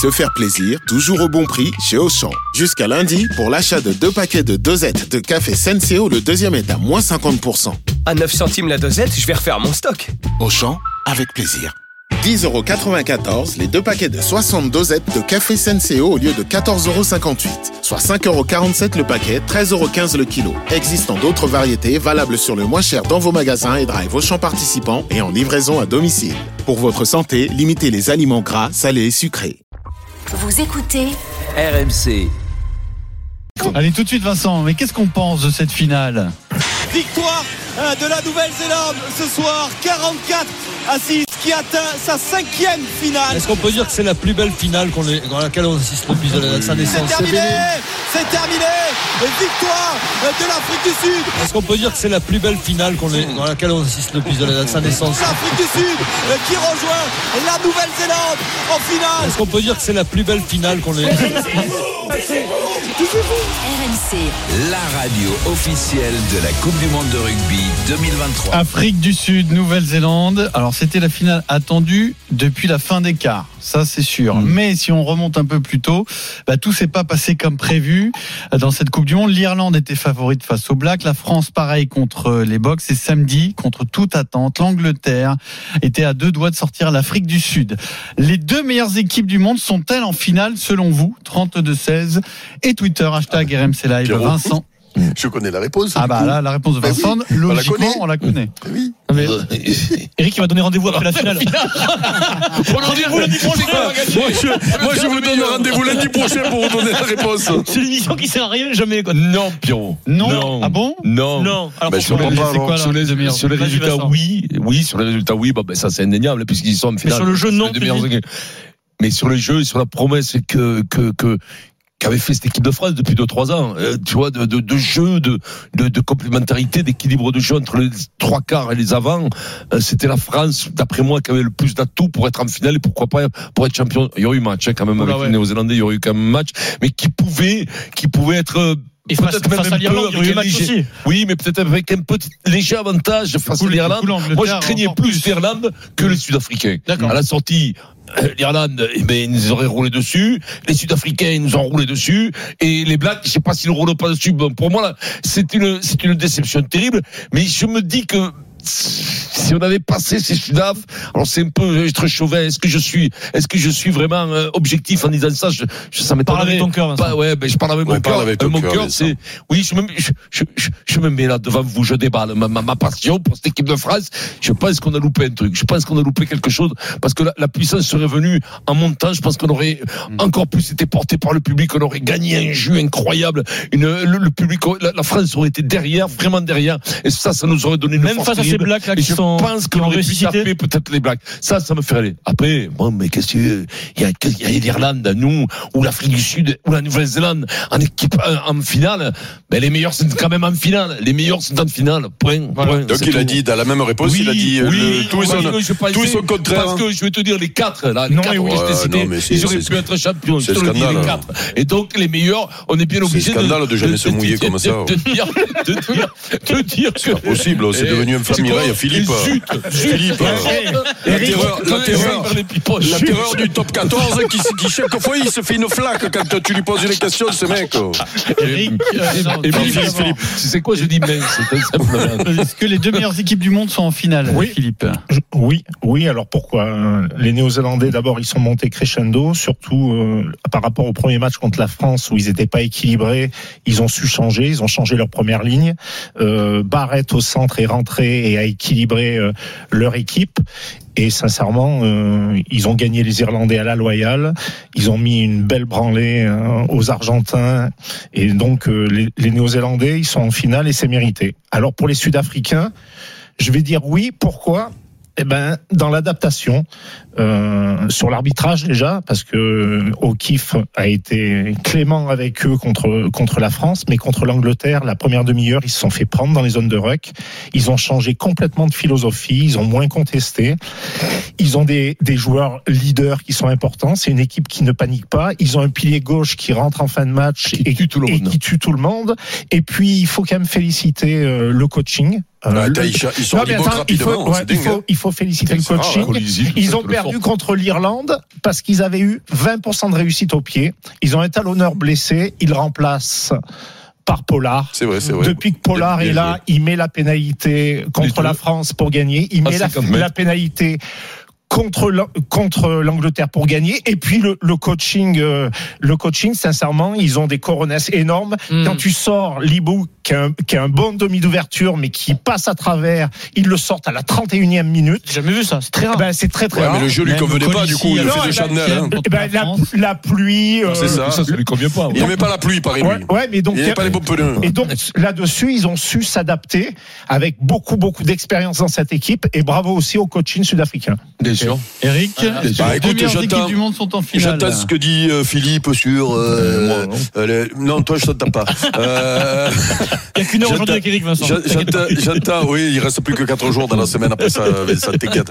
Se faire plaisir, toujours au bon prix chez Auchan. Jusqu'à lundi, pour l'achat de deux paquets de dosettes de café Senseo, le deuxième est à moins 50%. À 9 centimes la dosette, je vais refaire mon stock. Auchan, avec plaisir. 10,94€ les deux paquets de 60 dosettes de café Senseo au lieu de 14,58€. Soit 5,47€ le paquet, 13,15€ le kilo. Existant d'autres variétés valables sur le moins cher dans vos magasins et drive Auchan participants et en livraison à domicile. Pour votre santé, limitez les aliments gras, salés et sucrés. Vous écoutez RMC. Allez tout de suite Vincent, mais qu'est-ce qu'on pense de cette finale? Victoire hein, de la Nouvelle-Zélande ce soir, 44 à 6, qui atteint sa cinquième finale. Est-ce qu'on peut dire que c'est la plus belle finale qu'on est, dans laquelle on assiste depuis sa naissance C'est terminé, c'est terminé. Victoire de l'Afrique du Sud. Est-ce qu'on peut dire que c'est la plus belle finale qu'on est, dans laquelle on assiste depuis sa naissance L'Afrique du Sud qui rejoint la Nouvelle-Zélande en finale. Est-ce qu'on peut dire que c'est la plus belle finale qu'on est RMC. La radio officielle de la Coupe du Monde de rugby 2023. Afrique du Sud, Nouvelle-Zélande. Alors c'était la finale attendue depuis la fin des quarts, ça c'est sûr. Mais si on remonte un peu plus tôt, bah, tout s'est pas passé comme prévu dans cette Coupe du Monde. L'Irlande était favorite face aux Blacks, la France pareil contre les Box et samedi contre toute attente, l'Angleterre était à deux doigts de sortir l'Afrique du Sud. Les deux meilleures équipes du monde sont-elles en finale selon vous? 32-16 et Twitter hashtag RMC Live. Vincent. Je connais la réponse. Ah bah là la réponse de Bah Vincent, oui, on la logiquement connaît. on la connaît. Oui. Eric, il va donner rendez-vous après la finale. rendez-vous lundi prochain. Moi, je, moi, je vous donne rendez-vous lundi prochain pour vous donner la réponse. C'est une émission qui sert à rien jamais. Quoi. Non, Pierrot. Non. Ah bon Non. Non. Alors Bah, quoi, alors. là, Sur les, les meilleurs sur les résultats, oui. Oui, sur les résultats, oui. Bah, ben, ça, c'est indéniable, puisqu'ils sont en finale. sur le jeu, non. Mais sur le jeu et sur la promesse que, que, que, qu'avait fait cette équipe de France depuis 2-3 ans, euh, tu vois, de, de, de jeu, de, de, de complémentarité, d'équilibre de jeu entre les trois quarts et les avants, euh, c'était la France, d'après moi, qui avait le plus d'atouts pour être en finale et pourquoi pas pour être champion. Il y aurait eu match, hein, quand même, avec ouais. les Néo-Zélandais, il y aurait eu quand même match, mais qui pouvait, qui pouvait être, euh, Et face, peut-être même face à l'Irlande, il y match léger- aussi. oui, mais peut-être avec un petit léger avantage face à l'Irlande. Moi, je craignais plus l'Irlande que les Sud-Africains. D'accord. À la sortie, l'Irlande, eh ben, ils nous auraient roulé dessus. Les Sud-Africains, ils nous ont roulé dessus. Et les Blacks, je sais pas s'ils ne roulent pas dessus. Pour moi, c'est une, c'est une déception terrible. Mais je me dis que si on avait passé ces Sudaf, alors c'est un peu être chauvin. Est-ce que je suis, est-ce que je suis vraiment euh, objectif en disant ça? Je, je ça m'étonnerait. Parle avec ton cœur. Pas- ouais, ben je parle avec Ouais, mon parle cœur. avec Euh, ton mon cœur, c'est oui, je me, je, je, je, je me mets là devant vous, je déballe ma, ma, ma passion pour cette équipe de France. Je pense qu'on a loupé un truc. Je pense qu'on a loupé quelque chose parce que la, la puissance serait venue en montant. Je pense qu'on aurait encore plus été porté par le public. On aurait gagné un jus incroyable. Une, le, le public, la, la France aurait été derrière, vraiment derrière. Et ça, ça nous aurait donné une Même force face à ces. Blacks là Et qui je sont pense pu ressuscité. taper peut-être les Blacks. Ça, ça me fait aller. Après, bon, mais qu'est-ce que Il y a, il y a l'Irlande, nous, ou l'Afrique du Sud, ou la Nouvelle-Zélande en équipe en, en finale. Ben, les meilleurs sont quand même en finale. Les meilleurs sont en finale. Point. point. Donc C'est il a dit, dans la même réponse, il a dit euh, le- tout, est son, parce que je. Parce que je vais te dire les quatre, là, les Non, quatre oui. que cités, non, mais c'est- ils auraient c'est- pu être champions. C'est scandale, les hein. quatre. Et donc, les meilleurs, on est bien C'est obligé de. scandale de jamais se mouiller comme ça. De dire, de dire, de dire que. C'est pas possible, c'est Eh, devenu un c'est flamme quoi Mireille, Philippe. Zut. Philippe, la terreur, la terreur, terreur du top 14 qui, qui chaque fois il se fait une flaque quand tu lui poses une question, ce mec. Eric, euh, Et Philippe, tu sais quoi, je dis c'est simplement. Est-ce que les deux meilleures équipes du monde sont en finale, Oui. Philippe Oui, oui. Alors pourquoi Euh, Les Néo-Zélandais, d'abord, ils sont montés crescendo, surtout euh, par rapport au premier match contre la France où ils n'étaient pas équilibrés. Ils ont su changer, ils ont changé leur première ligne. Euh, Barrett au centre est rentré et a équilibré euh, leur équipe. Et sincèrement, euh, ils ont gagné les Irlandais à la loyale. Ils ont mis une belle branlée euh, aux Argentins. Et donc, euh, les, les Néo-Zélandais, ils sont en finale et c'est mérité. Alors pour les Sud-Africains, je vais dire oui. Pourquoi? Eh ben, dans l'adaptation, euh, sur l'arbitrage déjà, parce que O'Keefe a été clément avec eux contre contre la France, mais contre l'Angleterre, la première demi-heure, ils se sont fait prendre dans les zones de ruck. Ils ont changé complètement de philosophie, ils ont moins contesté. Ils ont des, des joueurs leaders qui sont importants. C'est une équipe qui ne panique pas. Ils ont un pilier gauche qui rentre en fin de match Qui et, tue tout le et monde. qui tue tout le monde. Et puis, il faut quand même féliciter euh, le coaching Euh, Attends, le- ils, ils sont Non, mais rebours attends, il, faut, rapidement. ouais, c'est il, dingue. faut, il faut féliciter le rare, coaching. hein, Ils ont perdu contre l'Irlande parce qu'ils avaient eu 20% de réussite au pied. Ils ont un talonneur blessé. Ils remplacent par Pollard. C'est vrai, c'est vrai. Depuis que Pollard Bien est là, il met la pénalité contre la France pour gagner. Il met la, 50 mètres. la pénalité contre l'An- contre l'Angleterre pour gagner et puis le, le coaching euh, le coaching sincèrement ils ont des coronesses énormes Mm. quand tu sors Libou qui a un, qui a un bon demi d'ouverture mais qui passe à travers ils le sortent à la 31e minute J'ai jamais vu ça, c'est très rare. ben, c'est très très Ouais, rare mais le jeu lui convenait pas, du coup, il a Non, fait des la- Chanel. hein. Eh ben, la, la pluie euh, C'est ça. Ça, ça lui convient pas. Il n'aimait pas la pluie, pareil, ouais, ouais, mais donc Il n'aimait pas les bons pneus. Et donc là-dessus, ils ont su s'adapter avec beaucoup, beaucoup d'expérience dans cette équipe et bravo aussi au coaching sud-africain. Sûr. Eric, Bah, les deux écoute, équipes du monde sont en finale. J'attends ce que dit euh, Philippe sur. euh, moi, non. euh, non, toi, je t'entends pas. Euh, Il n'y a qu'une heure aujourd'hui avec Eric Vincent. j'entends- oui, il reste plus que 4 jours dans la semaine après ça, ça t'inquiète.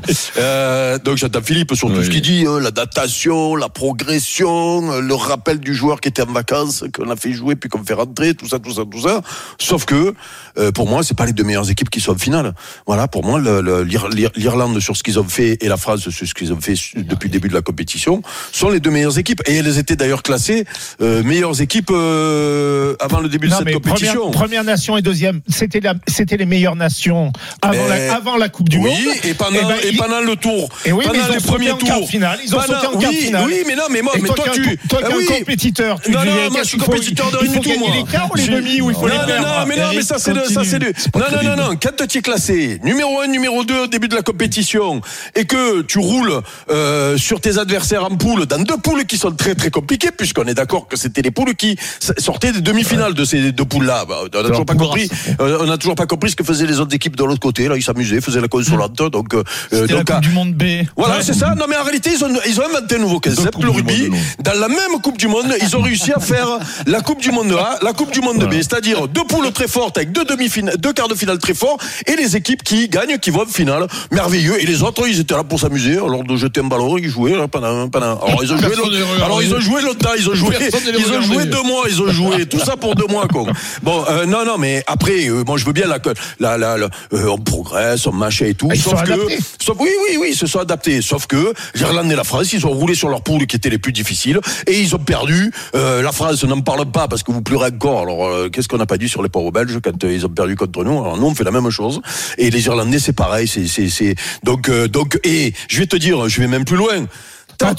Donc j'attends Philippe sur tout ce qu'il dit, euh, la datation, la progression, le rappel du joueur qui était en vacances, qu'on a fait jouer puis qu'on fait rentrer, tout ça, tout ça, tout ça. Sauf que pour moi, c'est pas les deux meilleures équipes qui sont en finale. Voilà, pour moi, l'Irlande sur ce qu'ils ont fait et la France sur ce qu'ils ont fait depuis le début de la compétition sont les deux meilleures équipes. Et elles étaient d'ailleurs classées euh, meilleures équipes euh, avant le début de cette compétition. première, première nation et deuxième, c'était les meilleures nations avant, Mais- la, avant la Coupe du oui, Monde. et pendant, Eh ben, et il- pendant le tour, Et oui, mais pendant tours, de finale. Ils ont Pendant- sauté en quart oui, finale. Oui, mais non, mais moi, Et mais toi, toi, tu, toi Ah es un oui. compétiteur, tu Non, non, eh, moi, je suis compétiteur de rien du tout, gagner moi. les quarts ou les demi ou il faut les perdre non, mais non, mais ça c'est le, ça c'est le. Non, non, non, non. Quand tu es classé numéro 1, numéro 2 au début de la compétition et que tu roules euh, sur tes adversaires en poule, dans deux poules qui sont très très compliquées, puisqu'on est d'accord que c'était les poules qui sortaient des demi-finales de ces deux poules-là. Bah, on n'a toujours pas compris. euh, on toujours pas compris ce que faisaient les autres équipes de l'autre côté. Là, ils s'amusaient, faisaient la consolante. Donc, euh, la donc, Coupe à- du Monde B. voilà, Ouais. c'est ça. Non, mais en réalité, ils ont, ils ont inventé un nouveau concept, Coupe le rugby. Monde. Dans la même Coupe du Monde, ils ont réussi à faire la Coupe du Monde A, la Coupe du Monde B. C'est-à-dire deux poules très fortes avec deux demi-finales, deux quarts de finale très forts et les équipes qui gagnent, qui vont en finale. Merveilleux. Et les autres, ils étaient là pour s'amuser. Alors, de jeter un ballon, ils jouaient là, pendant, pendant. Alors, ils ont joué, Personne alors, ils ont joué longtemps, ils ont joué, ils ont joué deux mois, ils ont joué. Tout ça pour deux mois, quoi. Bon, euh, non, non, mais après, euh, moi, je veux bien la, la, la, la- euh, on progresse, on machin et tout. Ah, ils sauf sont que, adaptés. Sauf, oui, oui, oui, ils se sont adaptés. Sauf que l'Irlande et la France, ils ont roulé sur leur poule qui était les plus difficiles et ils ont perdu. Euh, la France n'en parle pas parce que vous pleurez encore. Alors, qu'est-ce qu'on n'a pas dit sur les pauvres Belges quand ils ont perdu contre nous? Alors, nous, on fait la même chose. Et les Irlandais, c'est pareil. C'est, donc, donc, et je vais te dire, je vais même plus loin.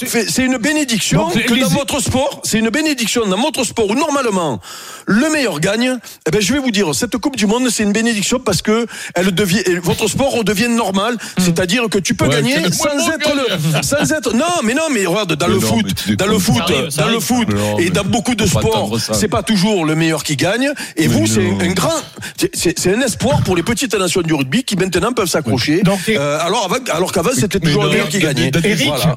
C'est une bénédiction Donc, que les- dans votre sport, c'est une bénédiction dans votre sport où normalement le meilleur gagne. Eh ben, je vais vous dire, cette Coupe du Monde, c'est une bénédiction parce que elle devient, votre sport redevient normal. C'est-à-dire que tu peux Ouais, gagner sans être le, sans être, non, mais non, mais regarde, dans Mais le non, foot, dans le foot, arrive, dans le foot, Non, et dans beaucoup de sports, c'est pas toujours le meilleur qui gagne. Et Mais vous, c'est un grand, c'est un espoir pour les petites nations du rugby qui maintenant peuvent s'accrocher. Euh, alors, avant- alors qu'avant, c'était toujours le meilleur qui gagnait.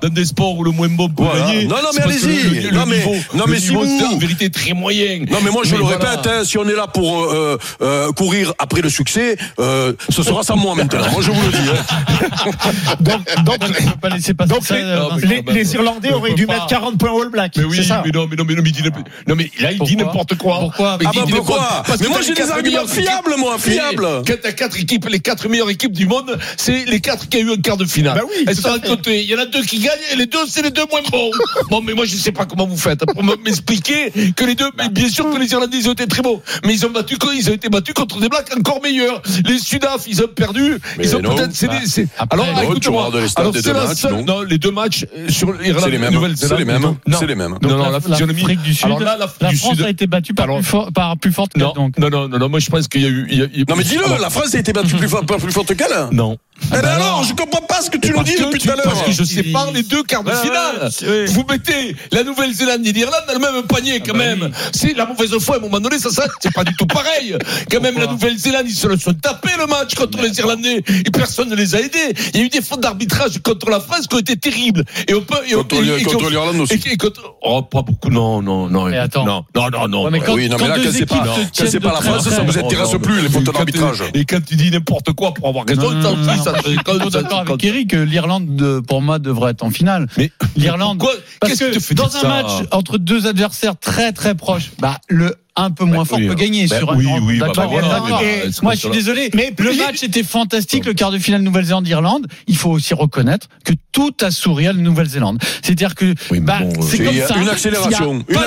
Dans des sports où le moins bon Voilà. gagner. Non, non, mais allez-y. le- le Non, mais- niveau- non, mais si vous- en vérité très moyen. Non mais moi je Mais le voilà. répète, hein, si on est là pour euh, euh, courir après le succès, euh, ce sera sans moi maintenant. Moi je vous le dis. hein. donc, donc, On ne peut pas laisser passer donc ça. les, Vincent. les- les Irlandais On auraient dû pas. mettre 40 points All Black. Mais oui, c'est ça. mais non, mais non, mais non, mais il dit, n'importe- non, mais là, il dit n'importe quoi. Pourquoi Mais Ah bah pourquoi Mais moi j'ai des arguments fiables moi, fiables. Quand t'as quatre équipes, les quatre meilleures équipes du monde, c'est les quatre qui ont eu un quart de finale. Bah oui, Elles sont à côté. Il y en a deux qui gagnent et les deux, c'est les deux moins bons. bon, mais moi, je sais pas comment vous faites pour me- m'expliquer que les deux, mais bien sûr que les Irlandais, ils ont été très bons. Mais ils ont battu, ils ont été battus contre des blacks encore meilleurs. Les Sudaf, ils ont perdu. Mais ils ont non. peut-être, c'est Bah, des- alors, écoute-moi. les Alors, c'est deux la matchs, seule- non non, les deux matchs euh, sur l'Irlande C'est les mêmes. Nouvelle-Zélande. C'est les mêmes. Non. C'est les mêmes. Non, la- physionomie. l'Afrique du Sud, Alors là, l'Afrique la du France Sud- a été battue par, Alors- plus, fort, par plus forte donc. non, non, non, non, moi je pense qu'il y a eu. il y a- il y a- Non mais dis-le, Alors, la France a été battue plus forte, plus forte qu'elle. Non. Eh ben alors, je comprends pas ce que tu nous dis que depuis tout à l'heure. Parce que je sépare les deux quarts de finale. oui. Vous mettez la Nouvelle-Zélande et l'Irlande dans le même panier quand bah même. oui. C'est la mauvaise foi à un moment donné, ça, ça c'est pas du tout pareil. Quand même, la Nouvelle-Zélande, ils se le sont tapés le match contre les Irlandais et personne ne les a aidés. Il y a eu des fautes d'arbitrage contre la France qui ont été terribles. Et on peut, et on- Contre l'Irlande aussi. et- et contre- oh, pas beaucoup, non, non, non. Mais attends. Non, non, non, non. Ouais, mais quand- Oui, non mais quand là, deux quand c'est pas, quand pas la France, ça vous intéresse plus les fautes quand- d'arbitrage. Et quand tu dis n'importe quoi pour avoir raison, ça quand- ça- d'accord avec quand- Eric, l'Irlande, de- pour moi, devrait être en finale. Mais L'Irlande, parce Qu'est-ce que fait dans un match entre deux adversaires très très proches, bah le un peu moins fort oui, peut euh, gagner ben sur oui, un oui, bah, bah, mais Et bah, Moi, je suis désolé. Mais le match était fantastique. Le quart de finale Nouvelle-Zélande-Irlande. Il faut aussi reconnaître que tout a souri à la Nouvelle-Zélande. C'est-à-dire que Oui, bah, bon, c'est euh, comme il y a ça. une accélération, Il a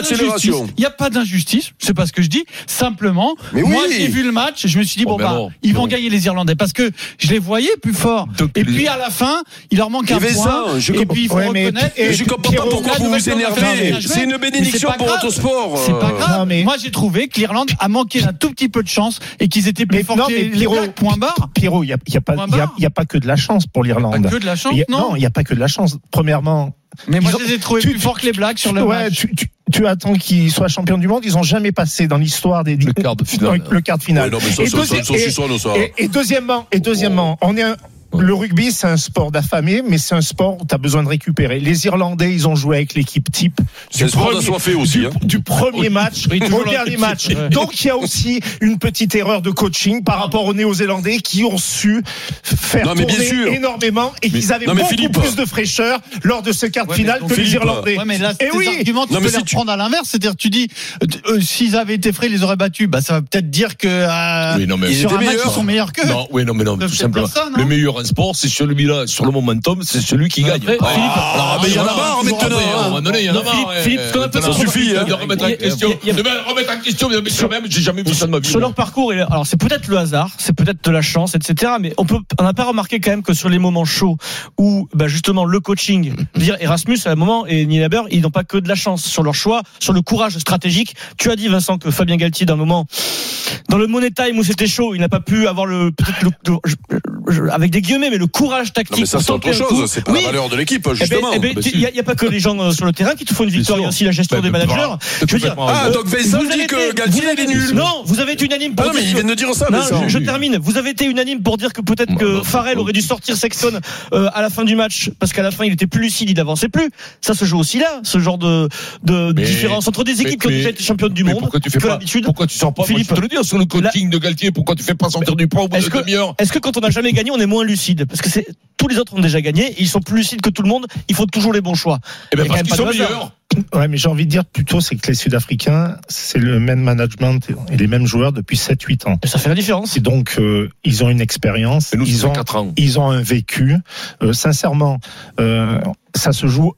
n'y a pas d'injustice. C'est pas ce que je dis. Simplement, moi, oui. j'ai vu le match. Je me suis dit Oh, bon bah, ils vont gagner les Irlandais parce que je les voyais plus forts. Et puis à la fin, il leur manque un point. je Et comprends- puis il faut reconnaître. je comprends pas pourquoi vous vous énervez. C'est une bénédiction pour votre sport. C'est pas Euh, grave. Moi, j'ai trouvé que l'Irlande a manqué d'un tout petit peu de chance et qu'ils étaient plus forts que mais les, Pierrot- Blacks. Point barre. Pierrot, il n'y a, y a, pas- Point il y a- y pas que de la chance pour Pas l'Irlande. que de la chance, non. Non, il n'y a pas que de la chance. Premièrement, Mais moi, ont- je les ai trouvés tu- plus forts que les Blacks sur le ouais, match. tu, tu- tu attends qu'ils soient champions du monde. Ils n'ont jamais passé dans l'histoire des Le quart de finale. le quart de finale. Et deuxièmement, et deuxièmement, on est un- le rugby, c'est un sport d'affamé, mais c'est un sport où tu as besoin de récupérer. Les Irlandais, ils ont joué avec l'équipe type. C'est un sport d'assoiffé aussi, Du, hein. du premier match au dernier match. Donc, il y a aussi une petite erreur de coaching par rapport aux Néo-Zélandais qui ont su faire Non, mais bien tourner sûr. énormément et qu'ils avaient non, beaucoup Philippe. plus de fraîcheur lors de ce quart de Ouais, finale donc, que les Irlandais. Ouais, mais là, Eh tes oui. arguments, tu Non, peux les si tu- reprendre à l'inverse. C'est-à-dire, tu dis, euh, euh, s'ils avaient été frais, ils les auraient battus. Bah, ça va peut-être dire que euh, Oui, non, mais- sur un match, ils sont meilleurs qu'eux. Non, oui, non, mais non, tout simplement. personne, le hein. meilleur en sport, c'est celui-là, sur le momentum, c'est celui qui gagne. Après, Ah, Philippe- alors, mais il y en a marre maintenant. Un moment donné, il y en a marre. Philippe, Ça suffit, hein, de hein. remettre en question. il y a- De remettre en question, mais quand même, j'ai jamais vu ça de ma vie. Sur leur parcours, alors c'est peut-être le hasard, c'est peut-être de la chance, etc. Mais on peut, on n'a pas remarqué quand même que sur les moments chauds où, bah justement, le coaching, dire Erasmus à un moment et Neil Haber, ils n'ont pas que de la chance sur leur choix, sur le courage stratégique. Tu as dit Vincent que Fabien Galtier d'un moment, dans le money time où c'était chaud, il n'a pas pu avoir le peut-être le, avec des mais le courage tactique. Non, mais ça, c'est autre chose. C'est pas Oui. la valeur de l'équipe, Eh ben, justement. eh ben, Bah. Il n'y a, il pas que les gens euh, sur le terrain qui te font une victoire, il y a aussi la gestion Ben, des managers. Je veux dire, Complètement Ah, raison. donc dit que Galtier, il est nul. Non, vous avez été unanime Ah pour non, mais dire il vient de dire ça, non, je, je termine. Vous avez été unanime pour dire que peut-être Bah, que bah, Farrell bah, aurait dû sortir Sexton euh, à la fin du match parce qu'à la fin il était plus lucide, il n'avançait plus. Ça se joue aussi là, ce genre de, de Mais- différence entre des équipes mais- qui ont déjà été championnes du monde. pourquoi tu fais que pas. Pourquoi tu sors pas Philippe, Moi, je te le dis sur le coaching de Galtier. Pourquoi tu fais pas sortir du point au bout de demi-heure Est-ce que quand on n'a jamais gagné, on est moins lucide Parce que c'est tous les autres ont déjà gagné, et ils sont plus lucides que tout le monde. Il faut toujours les bons choix. Eh ben parce quand qu'ils sont meilleurs. Ouais, mais j'ai envie de dire plutôt, c'est que les Sud-Africains, c'est le même management et les mêmes joueurs depuis 7-8 ans. Et ça fait la différence. Et donc, euh, ils ont une expérience, Et ils ont, 4 ans. ils ont un vécu. Euh, sincèrement, euh, ça se joue.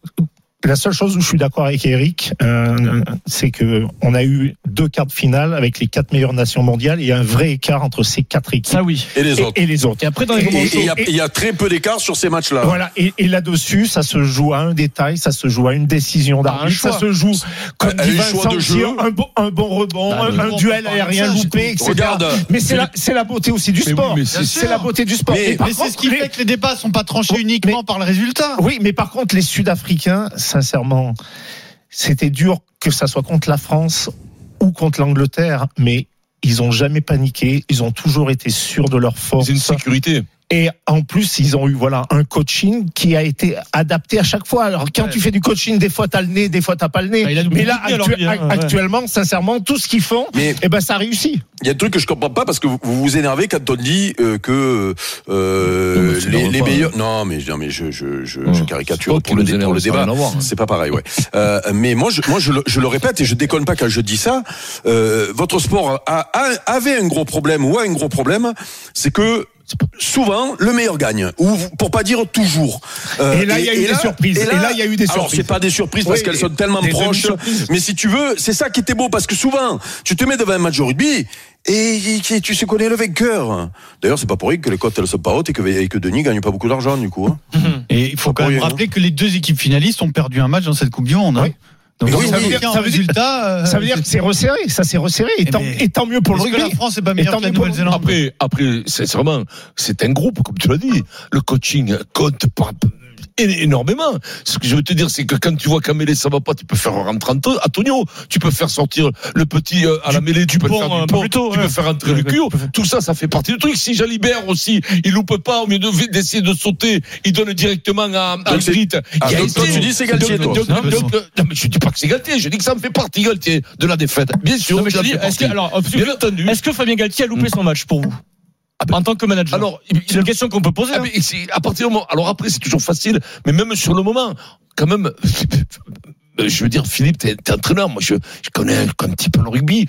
La seule chose où je suis d'accord avec Eric, euh, c'est que on a eu deux quarts de finale avec les quatre meilleures nations mondiales. Et il y a un vrai écart entre ces quatre équipes Ça oui. Et les autres. et les autres. Et après dans les Et- moments Et et- et il y a- y très peu d'écart sur ces matchs-là. Voilà, et, et là-dessus, ça se joue à un détail, ça se joue à une décision un d'arbitre, ça choix. se joue comme à dit un Vincent choix de jeu. un bon, un bon rebond, Bah, un, un duel aérien ça, loupé, etc. Regarde. mais c'est la, beauté aussi du Mais oui, sport. mais c'est- la beauté du sport. Mais- c'est ce qui les- fait que les débats sont pas tranchés uniquement par le résultat. Oui, mais par contre, les Sud-Africains, sincèrement, c'était dur que ça soit contre la France ou contre l'Angleterre, mais ils ont jamais paniqué, ils ont toujours été sûrs de leur force. C'est une sécurité. Et en plus, ils ont eu voilà un coaching qui a été adapté à chaque fois. Alors quand Ouais. tu fais du coaching, des fois t'as le nez, des fois t'as pas le nez. Bah, Mais là, actu- hein, ouais. actuellement, sincèrement, tout ce qu'ils font, Mais- eh ben ça réussit. Il y a un truc que je comprends pas parce que vous vous, énervez quand on dit euh, que euh, Non, les, meilleurs. Non, mais non, mais je je je, Ouais. je caricature pour le, dé- pour débat. hein. C'est pas pareil, ouais. Euh, mais moi, je, moi, je le, je le répète et je déconne pas quand je dis ça. Euh, votre sport a, a- avait un gros problème ou a un gros problème, c'est que souvent le meilleur gagne ou pour pas dire toujours. Euh, Et là, il y a eu des surprises. Et là, il y a eu des Alors surprises. c'est pas des surprises parce Oui, qu'elles sont tellement proches. Mais si tu veux, c'est ça qui était beau parce que souvent, tu te mets devant un match de rugby et tu- tu sais connais le vainqueur. D'ailleurs, c'est pas pour rien que les cotes elles sont pas hautes et que, et que Denis gagne pas beaucoup d'argent du coup. hein. Et il faut quand même rien, rappeler que les deux équipes finalistes ont perdu un match dans cette Coupe du Monde. hein. Donc Oui, ça veut dire ça veut dire- résultat. Ça veut dire que c'est resserré, ça s'est resserré. Et, Eh tant, et tant mieux pour le Est-ce que rugby. la France est pas Et meilleure tant que la mieux pour le- Nouvelle-Zélande? Après, après, sincèrement, c'est un groupe, comme tu l'as dit. Le coaching compte pas énormément. Ce que je veux te dire, c'est que quand tu vois qu'à mêlée ça va pas, tu peux faire rentrer Anto- Antonio, tu peux faire sortir le petit euh, à la mêlée, tu peux faire du pont, tu ouais. peux faire rentrer le cul. Tout ça, ça fait partie du truc. Si Jalibert aussi, il loupe pas au mieux de- d'essayer de sauter, il donne directement à, à. Ah, donc été- tu dis c'est Galtier, donc- toi. donc- donc- donc- Non, mais je dis pas que c'est Galtier, je dis que ça me fait partie, Galtier, de la défaite. Bien sûr, Non, mais je ça dis, fait est-ce que, partie. alors, Bien entendu. est-ce que Fabien Galtier a loupé son match pour vous? En tant que manager Alors, c'est une question qu'on peut poser. Ah, hein. mais à partir du moment. Alors après, c'est toujours facile, mais même sur le moment, quand même. Je veux dire, Philippe, t'es t'es entraîneur. Moi, je, je connais un, un petit peu le rugby.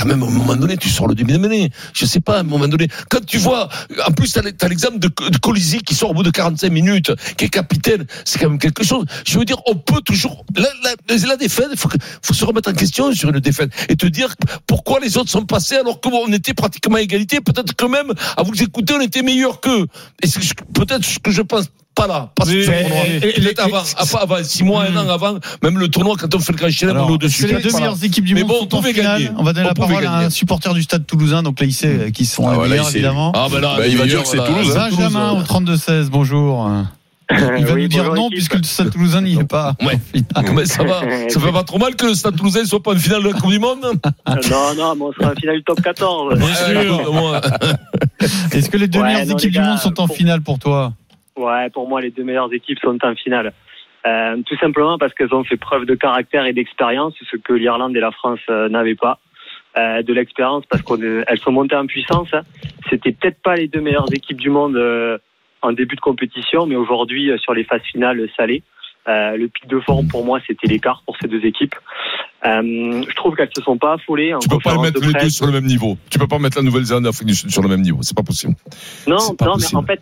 Quand même, à un moment donné, tu sors le demi de mêlée. Je sais pas, à un moment donné. Quand tu vois, en plus, t'as l'exemple de, de Colisi qui sort au bout de 45 minutes, qui est capitaine. C'est quand même quelque chose. Je veux dire, on peut toujours, la, la, la défaite, faut, faut se remettre en question sur une défaite et te dire pourquoi les autres sont passés alors qu'on était pratiquement à égalité. Peut-être que même, à vous écouter, on était meilleur qu'eux. Et c'est peut-être ce que je pense pas là, pas mais- tournoi. et- avant, six mois, un an avant, même le tournoi, quand on fait le grand chelem, on est au-dessus. que les deux meilleures équipes du Mais monde bon, on pouvait gagner. On va donner On la parole à un supporter du Stade Toulousain, donc là, il sait qui sont Ah les meilleurs, évidemment. Ah, ben là, Bah, il va dire que c'est Toulouse, hein. Benjamin au 32-16, bonjour. Il va Oui, nous dire non équipe. puisque le Stade Toulousain n'y est pas. Ouais. Ah, ça va Ça fait pas trop mal que le Stade Toulousain soit pas en finale de la Coupe du Monde Non, non, mais on sera en finale du top 14. Ouais, écoute-moi. Est-ce que les deux Ouais, meilleures non, équipes les du monde sont en pour- finale pour toi? Ouais, pour moi, les deux meilleures équipes sont en finale. Euh, tout simplement parce qu'elles ont fait preuve de caractère et d'expérience, ce que l'Irlande et la France euh, n'avaient pas. Euh, de l'expérience parce qu'elles sont montées en puissance. C'était peut-être pas les deux meilleures équipes du monde en début de compétition, mais aujourd'hui, sur les phases finales, ça l'est. Le pic de forme, pour moi, c'était l'écart pour ces deux équipes. Je trouve qu'elles se sont pas affolées. En Tu peux pas mettre de les deux sur le même niveau. Tu peux pas mettre la Nouvelle-Zélande et l'Afrique du Sud sur le même niveau. C'est pas possible. Non, non, mais en fait,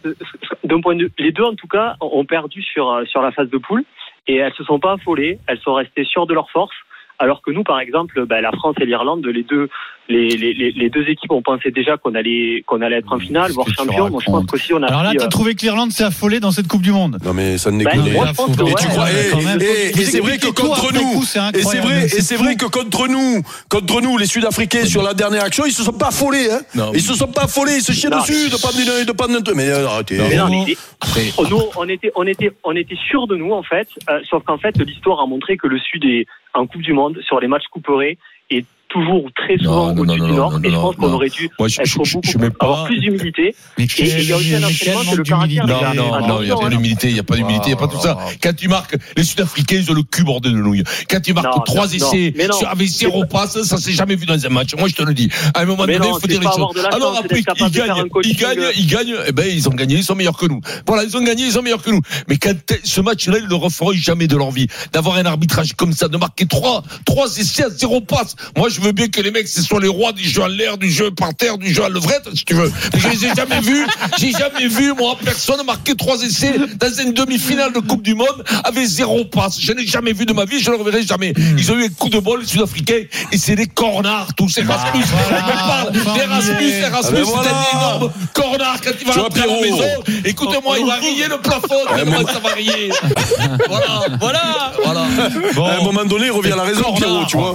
d'un point de les deux en tout cas ont perdu sur euh, sur la phase de poule et elles se sont pas affolées, elles sont restées sûres de leur force. Alors que nous, par exemple, ben, la France et l'Irlande, les deux, les, les, les, les deux équipes, on pensait déjà qu'on allait qu'on allait être en finale, voire champion. Moi, je pense qu'aussi on a. Alors là, pris, t'as euh, trouvé que l'Irlande s'est affolée dans cette Coupe du Monde Non mais ça ne déconne. faut- que Et tu crois, ouais, et, quand même. et- et c'est vrai que contre nous, et c'est vrai, et c'est vrai que contre nous, contre nous, les Sud-Africains sur la dernière action, ils se sont pas affolés, hein. Non. Ils se sont pas affolés, ils se chiaient Non. dessus, de pas de de pas de mais euh, arrêtez. Nous, on était, on était, on était sûr de nous en fait. euh, sauf qu'en fait, l'histoire a montré que le Sud est en Coupe du Monde sur les matchs couperés est toujours ou très souvent Non, non, au-dessus non, du non, Nord. non, et je non, pense qu'on non. aurait dû moi, je, être je, je, beaucoup, je mets pas. avoir plus d'humilité. Mais Et il y a aussi un entraînement, c'est le caractère. Non, non, non, il n'y a pas d'humilité, il n'y a pas d'humilité, il n'y a pas tout ça. Quand tu marques, les Sud-Africains, ils ont le cul bordé de nouilles. Quand tu marques Non, trois non, essais avec zéro passe, ça s'est jamais vu dans un match. Moi, je te le dis. À un moment donné, il non, faut dire les choses. Alors après, ils gagnent, ils gagnent, ils gagnent, eh ben, ils ont gagné, ils sont meilleurs que nous. Voilà, ils ont gagné, ils sont meilleurs que nous. Mais quand ce match-là, ils ne le referont jamais de leur vie. D'avoir un arbitrage comme ça, de marquer trois, trois essais à zéro passe. Moi, je veux bien que les mecs, ce soit les rois du jeu à l'air, du jeu par terre, du jeu à levrette, si tu veux. Mais je les ai jamais vus, j'ai jamais vu, moi, personne marquer trois essais dans une demi-finale de Coupe du Monde avec zéro passe. Je n'ai jamais vu de ma vie, je ne le reverrai jamais. Ils ont eu un coup de bol, les Sud-Africains, et c'est des cornards, tous. Erasmus, voilà, on parle d'Erasmus, Erasmus, Ah ben c'est voilà. un énorme cornard quand il va rentrer à la Pierrot. maison. Écoute-moi, il va rayer le plafond, tellement ça va rayer. Voilà, voilà, voilà. À un moment donné, il revient à la raison. Pierrot, tu vois.